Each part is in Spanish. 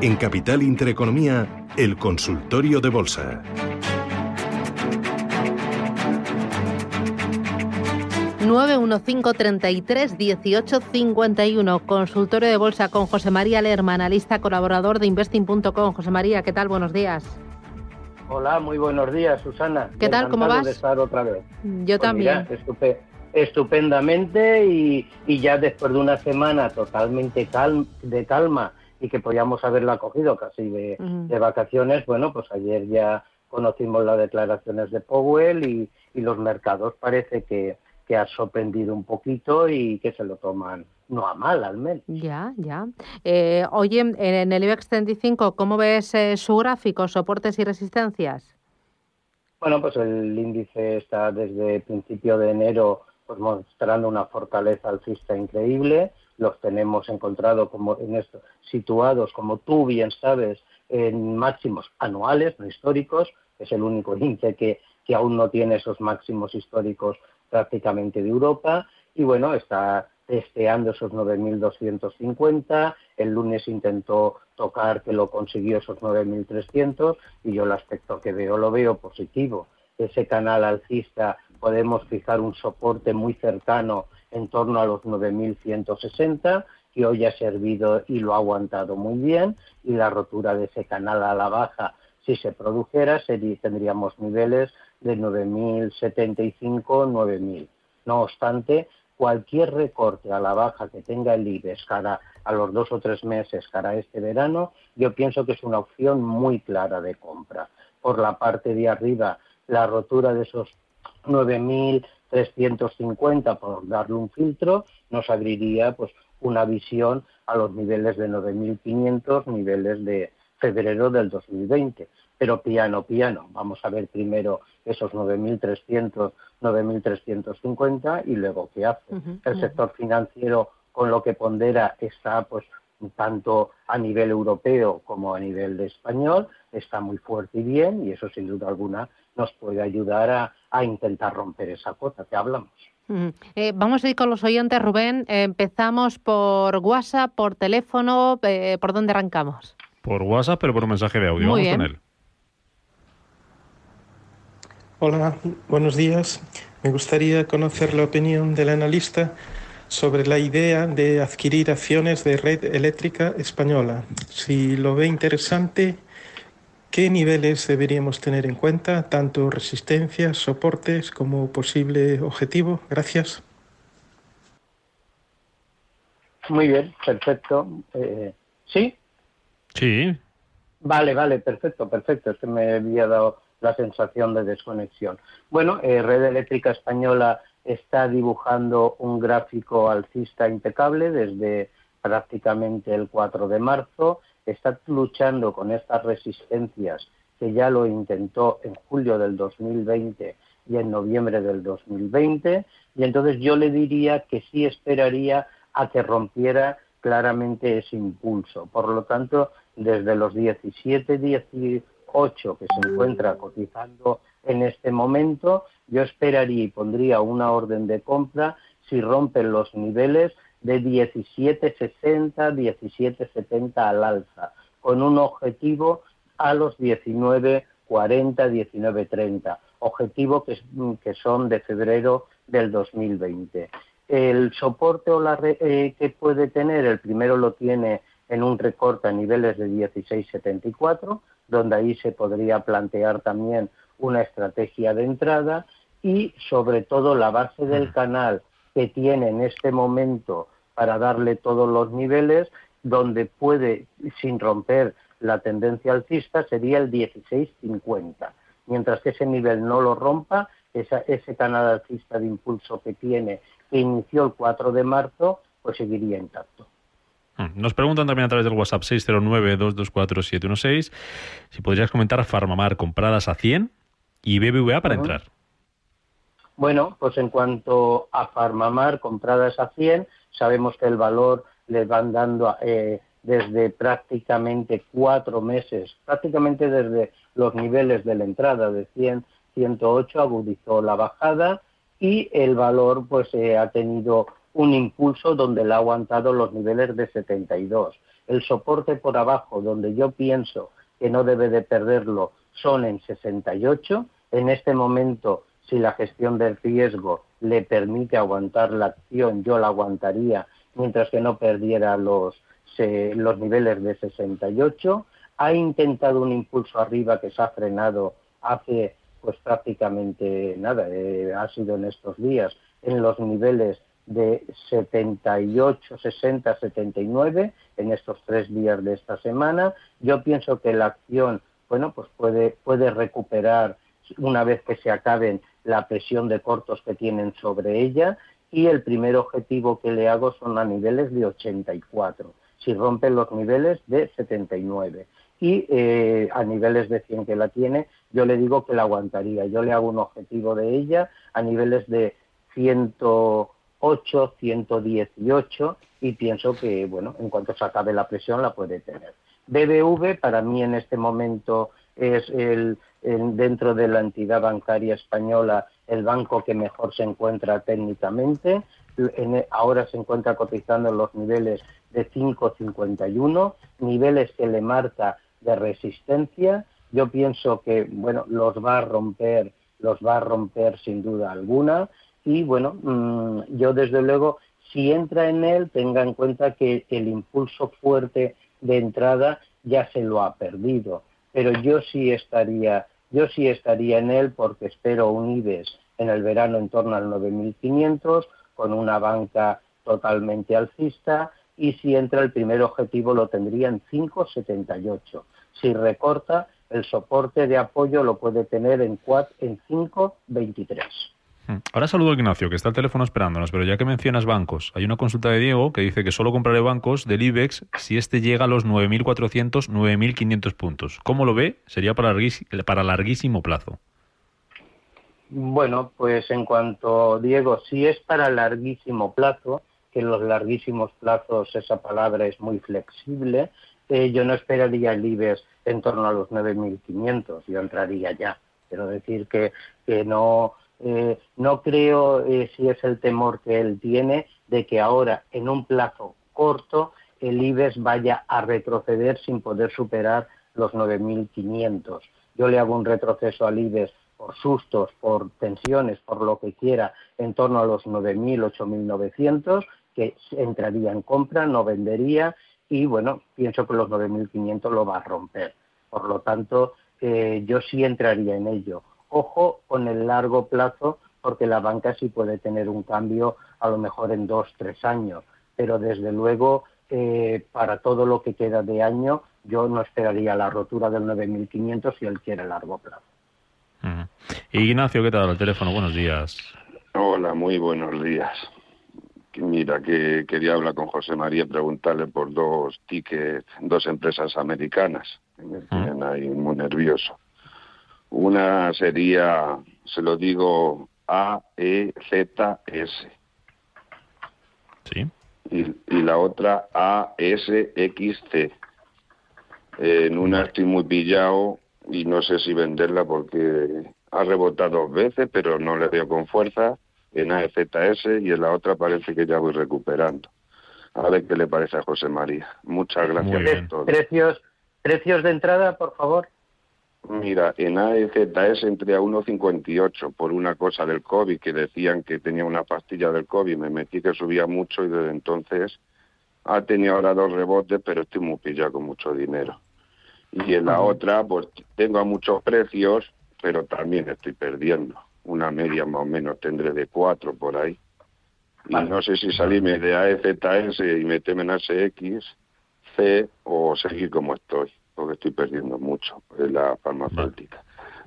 En Capital Intereconomía, el consultorio de bolsa. 915331851, consultorio de bolsa con José María Lerma, analista colaborador de investing.com. José María, ¿qué tal? Buenos días. Hola, muy buenos días, Susana. ¿Qué tal? ¿Cómo vas? De estar otra vez. Yo Pues también. mira, estupe- estupendamente y, y ya después de una semana totalmente de calma y que podíamos haberla cogido casi de, de vacaciones, bueno, pues ayer ya conocimos las declaraciones de Powell y, y los mercados parece que, que ha sorprendido un poquito y que se lo toman no a mal al menos. Ya, ya. Eh, oye, en- en el IBEX 35, ¿cómo ves eh, su gráfico, soportes y resistencias? Bueno, pues el índice está desde principio de enero pues mostrando una fortaleza alcista increíble. Los tenemos encontrado como en esto, situados, como tú bien sabes, en máximos anuales, no históricos. Es el único índice que, que aún no tiene esos máximos históricos prácticamente de Europa. Y bueno, está testeando esos 9.250. El lunes intentó tocar que lo consiguió esos 9.300 y yo el aspecto que veo lo veo positivo. Ese canal alcista podemos fijar un soporte muy cercano en torno a los 9.160 que hoy ha servido y lo ha aguantado muy bien y la rotura de ese canal a la baja si se produjera sería, tendríamos niveles de 9.075, 9.000. No obstante, cualquier recorte a la baja que tenga el IBEX cara a los dos o tres meses, cara a este verano, yo pienso que es una opción muy clara de compra. Por la parte de arriba, la rotura de esos 9.350, por darle un filtro, nos abriría pues una visión a los niveles de 9.500, niveles de febrero del 2020. Pero piano, piano. Vamos a ver primero esos 9.300, 9.350 y luego qué hace. El sector financiero con lo que pondera está pues tanto a nivel europeo como a nivel de español, está muy fuerte y bien y eso sin duda alguna nos puede ayudar a, a intentar romper esa cota que hablamos. Eh, vamos a ir con los oyentes, Rubén. Eh, empezamos por WhatsApp, por teléfono. eh, ¿Por dónde arrancamos? Por WhatsApp, pero por un mensaje de audio. Muy Vamos con bien. él. Hola, buenos días. Me gustaría conocer la opinión del analista sobre la idea de adquirir acciones de red eléctrica española. Si lo ve interesante, ¿qué niveles deberíamos tener en cuenta, tanto resistencias, soportes como posible objetivo? Gracias. Muy bien, perfecto. Eh, ¿Sí? Sí, Vale, vale, perfecto, perfecto. Es que me había dado la sensación de desconexión. Bueno, eh, Red Eléctrica Española está dibujando un gráfico alcista impecable desde prácticamente el 4 de marzo. Está luchando con estas resistencias que ya lo intentó en julio del 2020 y en noviembre del 2020. Y entonces yo le diría que sí esperaría a que rompiera claramente ese impulso. Por lo tanto, desde los 17, 18 que se encuentra cotizando en este momento, yo esperaría y pondría una orden de compra si rompen los niveles de 17,60, 17,70 al alza, con un objetivo a los 19,40, 19,30, objetivo que, que son de febrero del 2020. El soporte o la re, eh, que puede tener, el primero lo tiene en un recorte a niveles de 16,74, donde ahí se podría plantear también una estrategia de entrada y sobre todo la base del canal que tiene en este momento para darle todos los niveles, donde puede, sin romper la tendencia alcista, sería el 16,50. Mientras que ese nivel no lo rompa, esa, ese canal alcista de impulso que tiene, que inició el 4 de marzo, pues seguiría intacto. Mm, nos preguntan también a través del WhatsApp 609-224-716 si podrías comentar Farmamar compradas a 100 y BBVA para entrar. Bueno, pues en cuanto a Farmamar compradas a 100, sabemos que el valor le van dando eh, desde prácticamente cuatro meses, prácticamente desde los niveles de la entrada de 100, 108 agudizó la bajada y el valor pues eh, ha tenido un impulso donde le ha aguantado los niveles de 72. El soporte por abajo donde yo pienso que no debe de perderlo son en 68. En este momento, si la gestión del riesgo le permite aguantar la acción, yo la aguantaría mientras que no perdiera los, los niveles de 68. Ha intentado un impulso arriba que se ha frenado hace pues prácticamente nada, eh, ha sido en estos días en los niveles de 78, 60, 79 en estos tres días de esta semana. Yo pienso que la acción, bueno, pues puede, puede recuperar una vez que se acaben la presión de cortos que tienen sobre ella y el primer objetivo que le hago son a niveles de 84, si rompen los niveles de 79. Y eh, a niveles de 100 que la tiene, yo le digo que la aguantaría. Yo le hago un objetivo de ella a niveles de 108, 118 y pienso que, bueno, en cuanto se acabe la presión la puede tener. BBV para mí en este momento es el, dentro de la entidad bancaria española el banco que mejor se encuentra técnicamente. ahora se encuentra cotizando en los niveles de 5,51, niveles que le marca de resistencia. Yo pienso que bueno los va a romper, los va a romper sin duda alguna. Y bueno, mm, yo desde luego, si entra en él, tenga en cuenta que el impulso fuerte de entrada ya se lo ha perdido. Pero yo sí estaría yo sí estaría en él porque espero un IBEX en el verano en torno al 9.500 con una banca totalmente alcista y si entra el primer objetivo lo tendría en 5,78. Si recorta, el soporte de apoyo lo puede tener en, en 5,23. Hmm. Ahora saludo a Ignacio, que está al teléfono esperándonos, pero ya que mencionas bancos, hay una consulta de Diego que dice que solo compraré bancos del IBEX si este llega a los 9.400, 9.500 puntos. ¿Cómo lo ve? Sería para, larguísimo plazo. Bueno, pues en cuanto, Diego, si es para larguísimo plazo, que en los larguísimos plazos esa palabra es muy flexible, eh, yo no esperaría el IBEX en torno a los 9.500, yo entraría ya. Quiero decir que, que no eh, no creo eh, si es el temor que él tiene de que ahora, en un plazo corto, el IBEX vaya a retroceder sin poder superar los 9.500. Yo le hago un retroceso al IBEX por sustos, por tensiones, por lo que quiera, en torno a los 9.000, 8.900, que entraría en compra, no vendería y bueno, pienso que los 9.500 lo va a romper. Por lo tanto, eh, yo sí entraría en ello ojo con el largo plazo, porque la banca sí puede tener un cambio a lo mejor en dos, tres años, pero desde luego eh, para todo lo que queda de año yo no esperaría la rotura del 9.500 si él quiere largo plazo. Ignacio, ¿qué tal? El teléfono, buenos días. Hola, muy buenos días. Mira, que quería hablar con José María y preguntarle por dos tickets, dos empresas americanas. Me tienen ahí muy nervioso. Una sería, se lo digo, AEZS. Sí. Y, la otra ASXC. En una estoy muy pillado y no sé si venderla porque ha rebotado dos veces, pero no le veo con fuerza en AEZS y en la otra parece que ya voy recuperando. A ver qué le parece a José María. Muchas gracias por todo. Precios, precios de entrada, por favor. Mira, en AEZS entré a 1,58 por una cosa del COVID, que decían que tenía una pastilla del COVID, me metí que subía mucho y desde entonces ha tenido ahora dos rebotes, pero estoy muy pillado con mucho dinero. Y en la otra, pues tengo a muchos precios, pero también estoy perdiendo. Una media más o menos tendré de cuatro por ahí. Y no sé si salirme de AEZS y meterme en ASX, C o seguir como estoy porque estoy perdiendo mucho en la farmacéutica.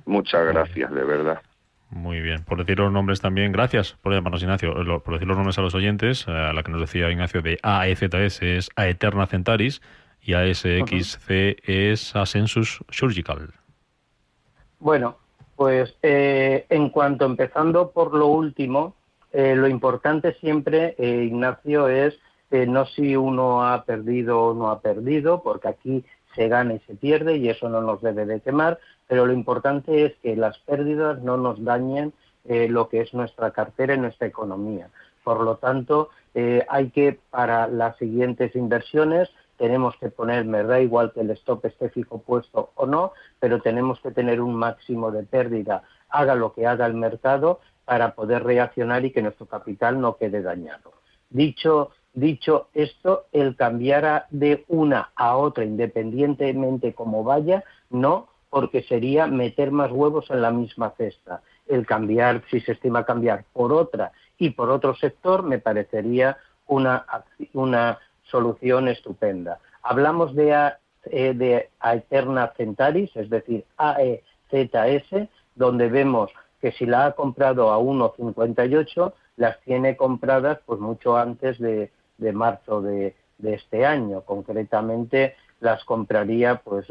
Muchas gracias, de verdad. Muy bien. Por decir los nombres también, gracias por llamarnos, Ignacio. Por decir los nombres a los oyentes, a eh, la que nos decía Ignacio de AEZS es Aeterna Centaris y ASXC es Ascensus Surgical. Bueno, pues eh, en cuanto empezando por lo último, eh, lo importante siempre, Ignacio, es no si uno ha perdido o no ha perdido, porque aquí se gana y se pierde y eso no nos debe de quemar, pero lo importante es que las pérdidas no nos dañen eh, lo que es nuestra cartera y nuestra economía. Por lo tanto, eh, hay que, para las siguientes inversiones, tenemos que poner, me da igual que el stop esté fijo puesto o no, pero tenemos que tener un máximo de pérdida, haga lo que haga el mercado, para poder reaccionar y que nuestro capital no quede dañado. Dicho, dicho esto, el cambiar de una a otra, independientemente como vaya, no porque sería meter más huevos en la misma cesta. El cambiar, si se estima cambiar por otra y por otro sector, me parecería una, una solución estupenda. Hablamos de, eh, de Aeterna Centaris, es decir, AEZS, donde vemos que si la ha comprado a 1,58, las tiene compradas pues mucho antes de, de marzo de, este año, concretamente las compraría, pues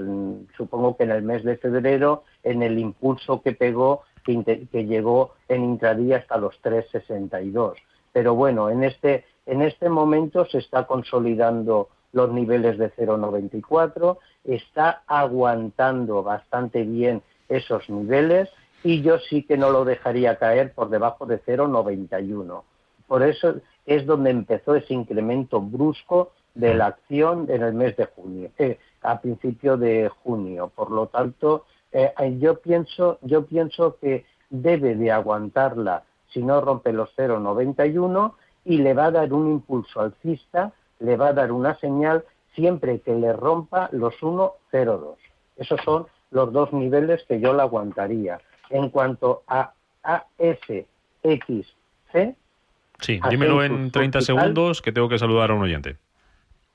supongo que en el mes de febrero, en el impulso que pegó, que, llegó en intradía hasta los 3,62. Pero bueno, en este, en este momento se está consolidando los niveles de 0,94, está aguantando bastante bien esos niveles y yo sí que no lo dejaría caer por debajo de 0,91. Por eso es donde empezó ese incremento brusco de la acción en el mes de junio, eh, a principio de junio. Por lo tanto, eh, yo pienso, yo pienso que debe de aguantarla si no rompe los 0,91 y le va a dar un impulso alcista, le va a dar una señal siempre que le rompa los 1,02. Esos son los dos niveles que yo la aguantaría. En cuanto a ASXC, Sí, dímelo en 30 segundos que tengo que saludar a un oyente.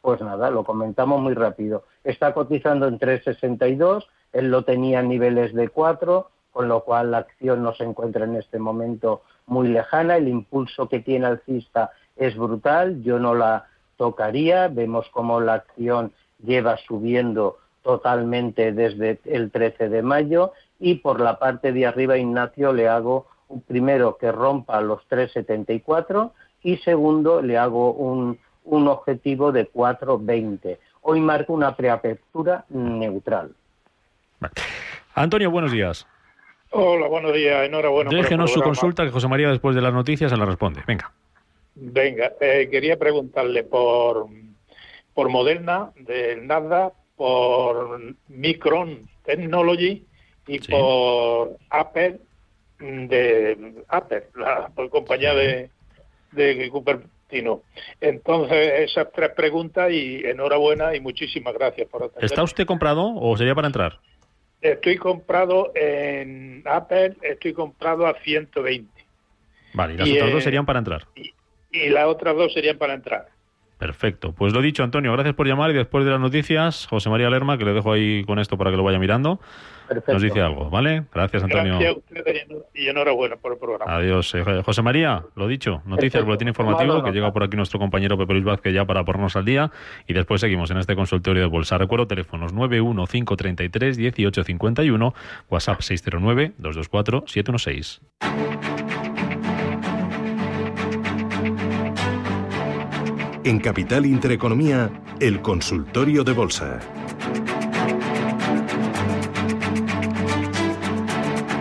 Pues nada, lo comentamos muy rápido. Está cotizando en 3,62, él lo tenía a niveles de 4, con lo cual la acción no se encuentra en este momento muy lejana. El impulso que tiene alcista es brutal, yo no la tocaría. Vemos cómo la acción lleva subiendo totalmente desde el 13 de mayo y por la parte de arriba, Ignacio, le hago primero que rompa los 3,74 y segundo le hago un un objetivo de 4,20. Hoy marca una preapertura neutral. Antonio, buenos días. Hola, buenos días. Enhorabuena. Déjenos su consulta, que José María después de las noticias se la responde. Venga. Venga, eh, quería preguntarle por, por Moderna del Nasdaq, por Micron Technology y por Apple de Apple, la compañía de, de Cooper entonces, esas tres preguntas y enhorabuena y muchísimas gracias por atender. ¿Está usted comprado o sería para entrar? Estoy comprado en Apple, estoy comprado a 120. Vale, y las otras dos serían para entrar. Y, y las otras dos serían para entrar. Perfecto. Pues lo dicho, Antonio, gracias por llamar y después de las noticias, José María Lerma, que le dejo ahí con esto para que lo vaya mirando, nos dice algo, ¿vale? Gracias, Antonio. Gracias a ustedes y enhorabuena por el programa. Adiós. Eh, José María, lo dicho, noticias, boletín informativo, que llega por aquí nuestro compañero Pepe Luis Vázquez ya para ponernos al día y después seguimos en este consultorio de bolsa. Recuerdo teléfonos 915331851, WhatsApp 609 224 716. En Capital Intereconomía, el consultorio de bolsa.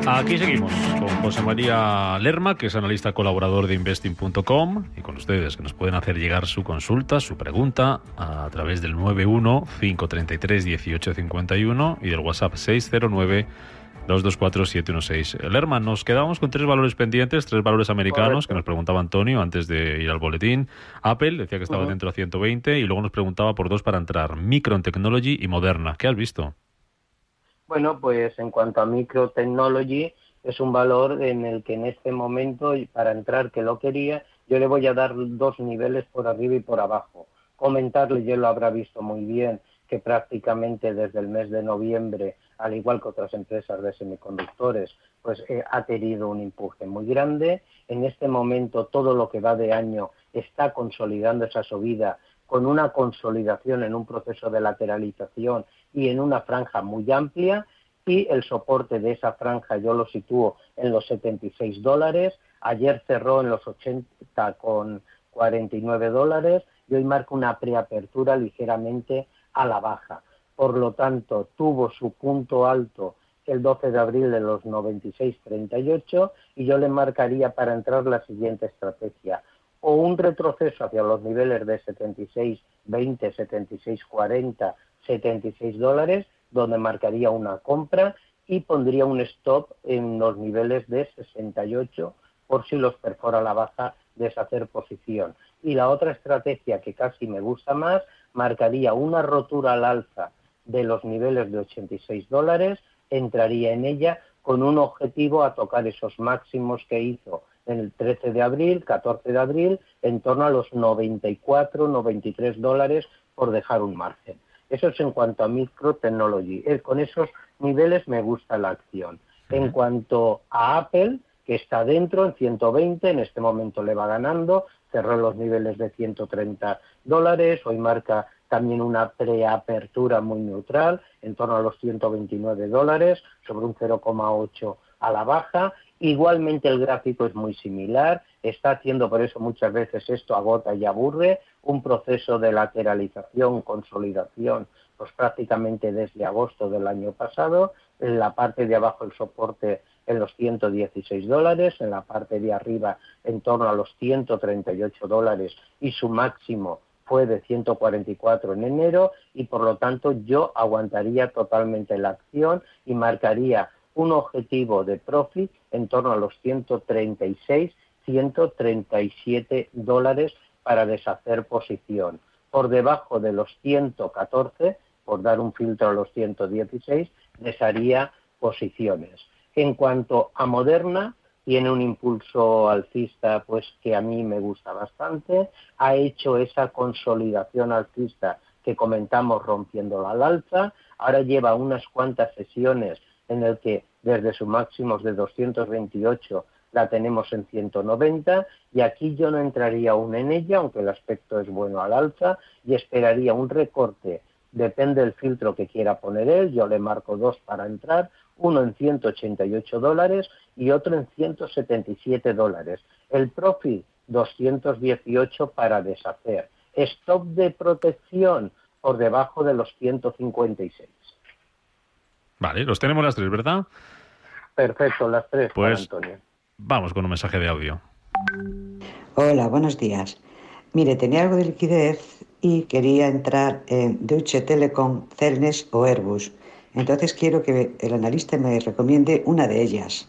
Aquí seguimos con José María Lerma, que es analista colaborador de investing.com, y con ustedes que nos pueden hacer llegar su consulta, su pregunta, a través del 91 533 1851 y del WhatsApp 609 224-716. Lerma, nos quedamos con tres valores pendientes, tres valores americanos que nos preguntaba Antonio antes de ir al boletín. Apple decía que estaba dentro a 120 y luego nos preguntaba por dos para entrar, Micron Technology y Moderna. ¿Qué has visto? Bueno, pues en cuanto a Microtechnology, es un valor en el que en este momento, para entrar que lo quería, yo le voy a dar dos niveles por arriba y por abajo. Comentarle, yo lo habrá visto muy bien, que prácticamente desde el mes de noviembre, al igual que otras empresas de semiconductores, pues eh, ha tenido un empuje muy grande. En este momento todo lo que va de año está consolidando esa subida con una consolidación en un proceso de lateralización y en una franja muy amplia y el soporte de esa franja yo lo sitúo en los 76 dólares. Ayer cerró en los 80 con 49 dólares y hoy marca una preapertura ligeramente a la baja. Por lo tanto, tuvo su punto alto el 12 de abril de los 96.38 y yo le marcaría para entrar la siguiente estrategia o un retroceso hacia los niveles de 76.20, 76.40, 76 dólares, donde marcaría una compra y pondría un stop en los niveles de 68 por si los perfora la baja deshacer posición. Y la otra estrategia que casi me gusta más, marcaría una rotura al alza de los niveles de 86 dólares, entraría en ella con un objetivo a tocar esos máximos que hizo en el 13 de abril, 14 de abril, en torno a los 94, 93 dólares por dejar un margen. Eso es en cuanto a microtechnology. Eh, con esos niveles me gusta la acción. En cuanto a Apple, que está dentro en 120, en este momento le va ganando, cerró los niveles de 130 dólares, hoy marca también una preapertura muy neutral, en torno a los 129 dólares, sobre un 0,8 a la baja. Igualmente el gráfico es muy similar, está haciendo por eso muchas veces esto agota y aburre, un proceso de lateralización, consolidación, pues prácticamente desde agosto del año pasado. En la parte de abajo el soporte en los 116 dólares, en la parte de arriba en torno a los 138 dólares y su máximo fue de 144 en enero y por lo tanto yo aguantaría totalmente la acción y marcaría un objetivo de profit en torno a los 136, 137 dólares para deshacer posición. Por debajo de los 114, por dar un filtro a los 116, desharía posiciones. En cuanto a Moderna, tiene un impulso alcista pues que a mí me gusta bastante, ha hecho esa consolidación alcista que comentamos rompiendo al alza, ahora lleva unas cuantas sesiones en el que desde sus máximos de 228 la tenemos en 190 y aquí yo no entraría aún en ella, aunque el aspecto es bueno al alza, y esperaría un recorte, depende del filtro que quiera poner él, yo le marco dos para entrar, uno en 188 dólares y otro en 177 dólares. El profit 218 para deshacer. Stop de protección por debajo de los 156. Vale, los tenemos las tres, ¿verdad? Perfecto, las tres, pues, Antonio. Vamos con un mensaje de audio. Hola, buenos días. Mire, tenía algo de liquidez y quería entrar en Deutsche Telekom, Celnes o Airbus. Entonces quiero que el analista me recomiende una de ellas.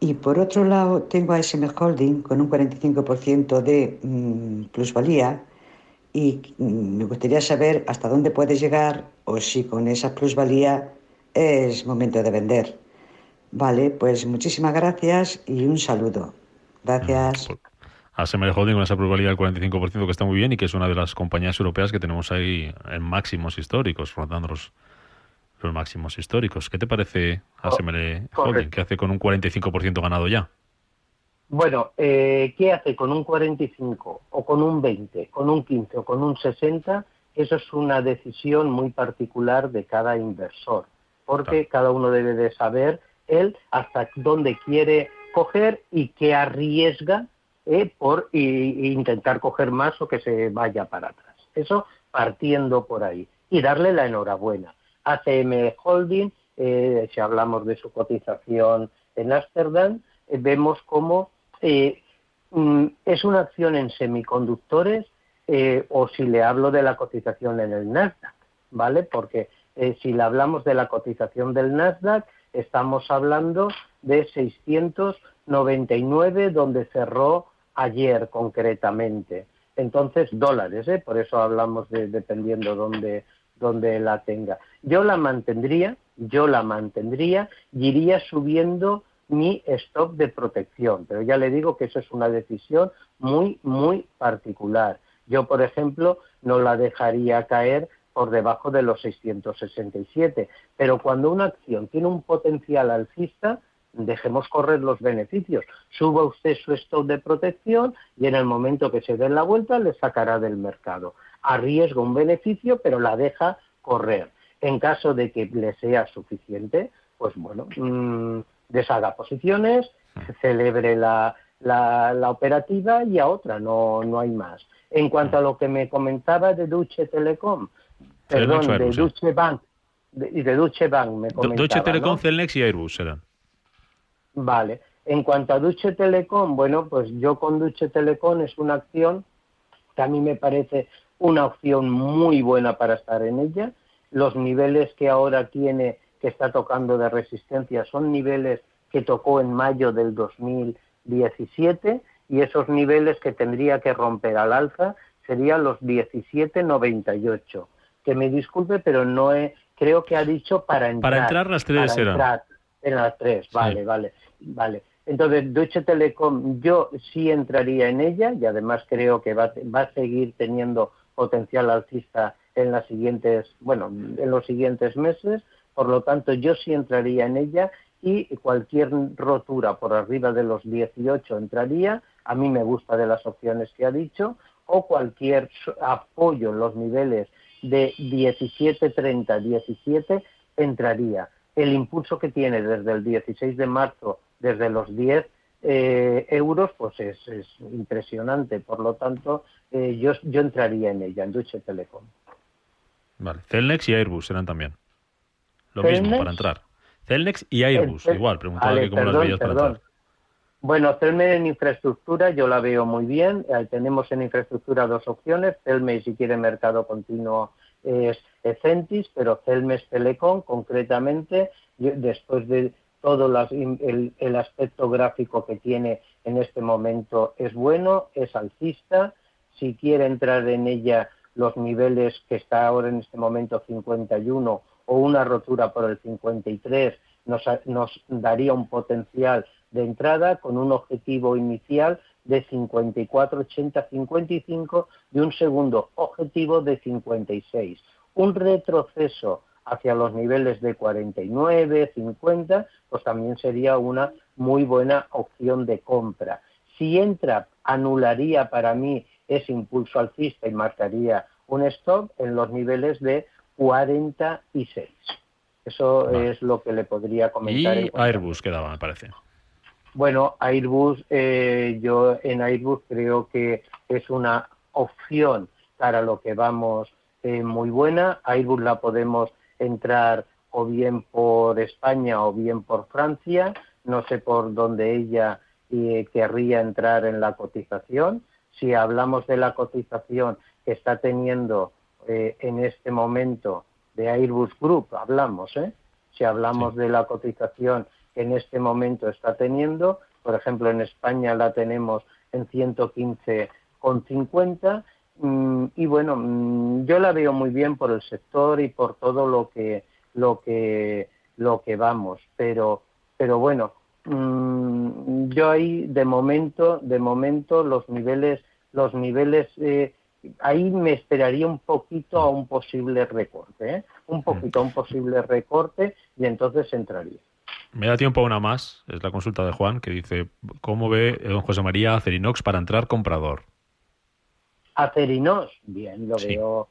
Y por otro lado, tengo a SM Holding con un 45% de mm, plusvalía y mm, me gustaría saber hasta dónde puede llegar o si con esa plusvalía es momento de vender. Vale, pues muchísimas gracias y un saludo. Gracias. A Semer Holding con esa probabilidad del 45% que está muy bien y que es una de las compañías europeas que tenemos ahí en máximos históricos, rondando los, máximos históricos. ¿Qué te parece a oh, Holding, que hace con un 45% ganado ya? Bueno, eh, ¿qué hace con un 45 o con un 20, con un 15 o con un 60? Eso es una decisión muy particular de cada inversor, porque cada uno debe de saber él hasta dónde quiere coger y qué arriesga eh, por intentar coger más o que se vaya para atrás. Eso partiendo por ahí. Y darle la enhorabuena. ACM Holding, eh, si hablamos de su cotización en Ámsterdam, eh, vemos cómo mm, es una acción en semiconductores o si le hablo de la cotización en el Nasdaq, ¿vale? Porque si le hablamos de la cotización del Nasdaq, Estamos hablando de 699 donde cerró ayer concretamente. Entonces, dólares, ¿eh? por eso hablamos de dependiendo dónde, dónde la tenga. Yo la mantendría, yo la mantendría y iría subiendo mi stock de protección, pero ya le digo que eso es una decisión muy, muy particular. Yo, por ejemplo, no la dejaría caer por debajo de los 667. Pero cuando una acción tiene un potencial alcista, dejemos correr los beneficios. Suba usted su stock de protección y en el momento que se dé la vuelta le sacará del mercado. Arriesga un beneficio, pero la deja correr. En caso de que le sea suficiente, pues bueno, mmm, deshaga posiciones, celebre la, la, operativa y a otra, no, no hay más. En cuanto a lo que me comentaba de Duche Telecom, perdón, de Duche Bank, y de, Duche Bank me comentaba. Duche Telecom, Celnex y Airbus serán. Vale. En cuanto a Duche Telecom, bueno, pues yo con Duche Telecom es una acción que a mí me parece una opción muy buena para estar en ella. Los niveles que ahora tiene, que está tocando de resistencia, son niveles que tocó en mayo del 2017 y esos niveles que tendría que romper al alza serían los 17.98. Que me disculpe, pero no he, creo que ha dicho para entrar. Para entrar las tres eran. en las tres, vale, vale, vale. Entonces, Deutsche Telekom, yo sí entraría en ella y además creo que va, va a seguir teniendo potencial alcista en las siguientes, bueno, en los siguientes meses. Por lo tanto, yo sí entraría en ella y cualquier rotura por arriba de los 18 entraría. A mí me gusta de las opciones que ha dicho o cualquier apoyo en los niveles de 17, 30, 17 entraría. El impulso que tiene desde el 16 de marzo, desde los 10 eh, euros, pues es, impresionante. Por lo tanto, eh, yo, yo entraría en ella, en Deutsche Telekom. Vale. Celnex y Airbus serán también. Lo mismo para entrar. Celnex y Airbus, igual. Preguntaba que cómo las veías para entrar. Bueno, Celme en infraestructura yo la veo muy bien. tenemos en infraestructura dos opciones. Celme, si quiere mercado continuo, es Centis, pero Celmes Telecom, concretamente, después de todo el, el, aspecto gráfico que tiene en este momento es bueno, es alcista. Si quiere entrar en ella, los niveles que está ahora en este momento 51 o una rotura por el 53 nos, nos daría un potencial de entrada con un objetivo inicial de 54, 80, 55 y un segundo objetivo de 56. Un retroceso hacia los niveles de 49, 50, pues también sería una muy buena opción de compra. Si entra, anularía para mí ese impulso alcista y marcaría un stop en los niveles de 46. Eso es lo que le podría comentar. Y Airbus quedaba, me parece. Bueno, Airbus, eh, yo en Airbus creo que es una opción para lo que vamos eh, muy buena. Airbus la podemos entrar o bien por España o bien por Francia. No sé por dónde ella eh, querría entrar en la cotización. Si hablamos de la cotización que está teniendo en este momento de Airbus Group, hablamos, ¿eh? Si hablamos de la cotización en este momento está teniendo. Por ejemplo, en España la tenemos en 115,50 mm, y bueno, mm, yo la veo muy bien por el sector y por todo lo que lo que lo que vamos, pero pero bueno, mm, yo ahí de momento de momento los niveles los niveles eh, ahí me esperaría un poquito a un posible recorte, ¿eh? un poquito a un posible recorte y entonces entraría. Me da tiempo a una más, es la consulta de Juan, que dice, ¿cómo ve don José María Acerinox para entrar comprador? Acerinox, bien, lo veo,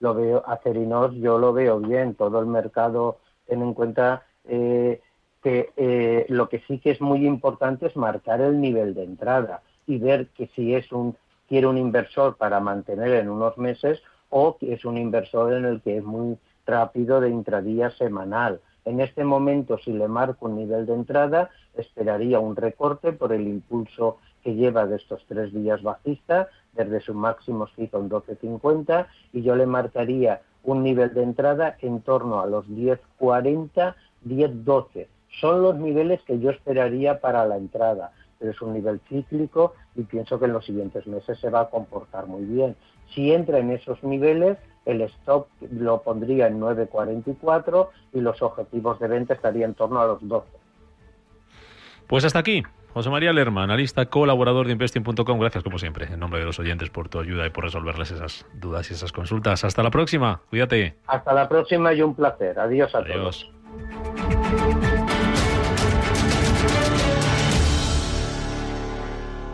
lo veo, Acerinox yo lo veo bien, todo el mercado, ten en cuenta eh, que eh, lo que sí que es muy importante es marcar el nivel de entrada y ver que si es un, quiere un inversor para mantener en unos meses o que es un inversor en el que es muy rápido de intradía semanal en este momento, si le marco un nivel de entrada, esperaría un recorte por el impulso que lleva de estos tres días bajistas, desde su máximo hizo en 12.50, y yo le marcaría un nivel de entrada en torno a los 10.40, 10.12. Son los niveles que yo esperaría para la entrada, pero es un nivel cíclico y pienso que en los siguientes meses se va a comportar muy bien. Si entra en esos niveles, el stop lo pondría en 9.44 y los objetivos de venta estarían en torno a los 12. Pues hasta aquí, José María Lerma, analista colaborador de Investing.com. Gracias, como siempre, en nombre de los oyentes, por tu ayuda y por resolverles esas dudas y esas consultas. Hasta la próxima. Cuídate. Hasta la próxima y un placer. Adiós a Adiós. todos.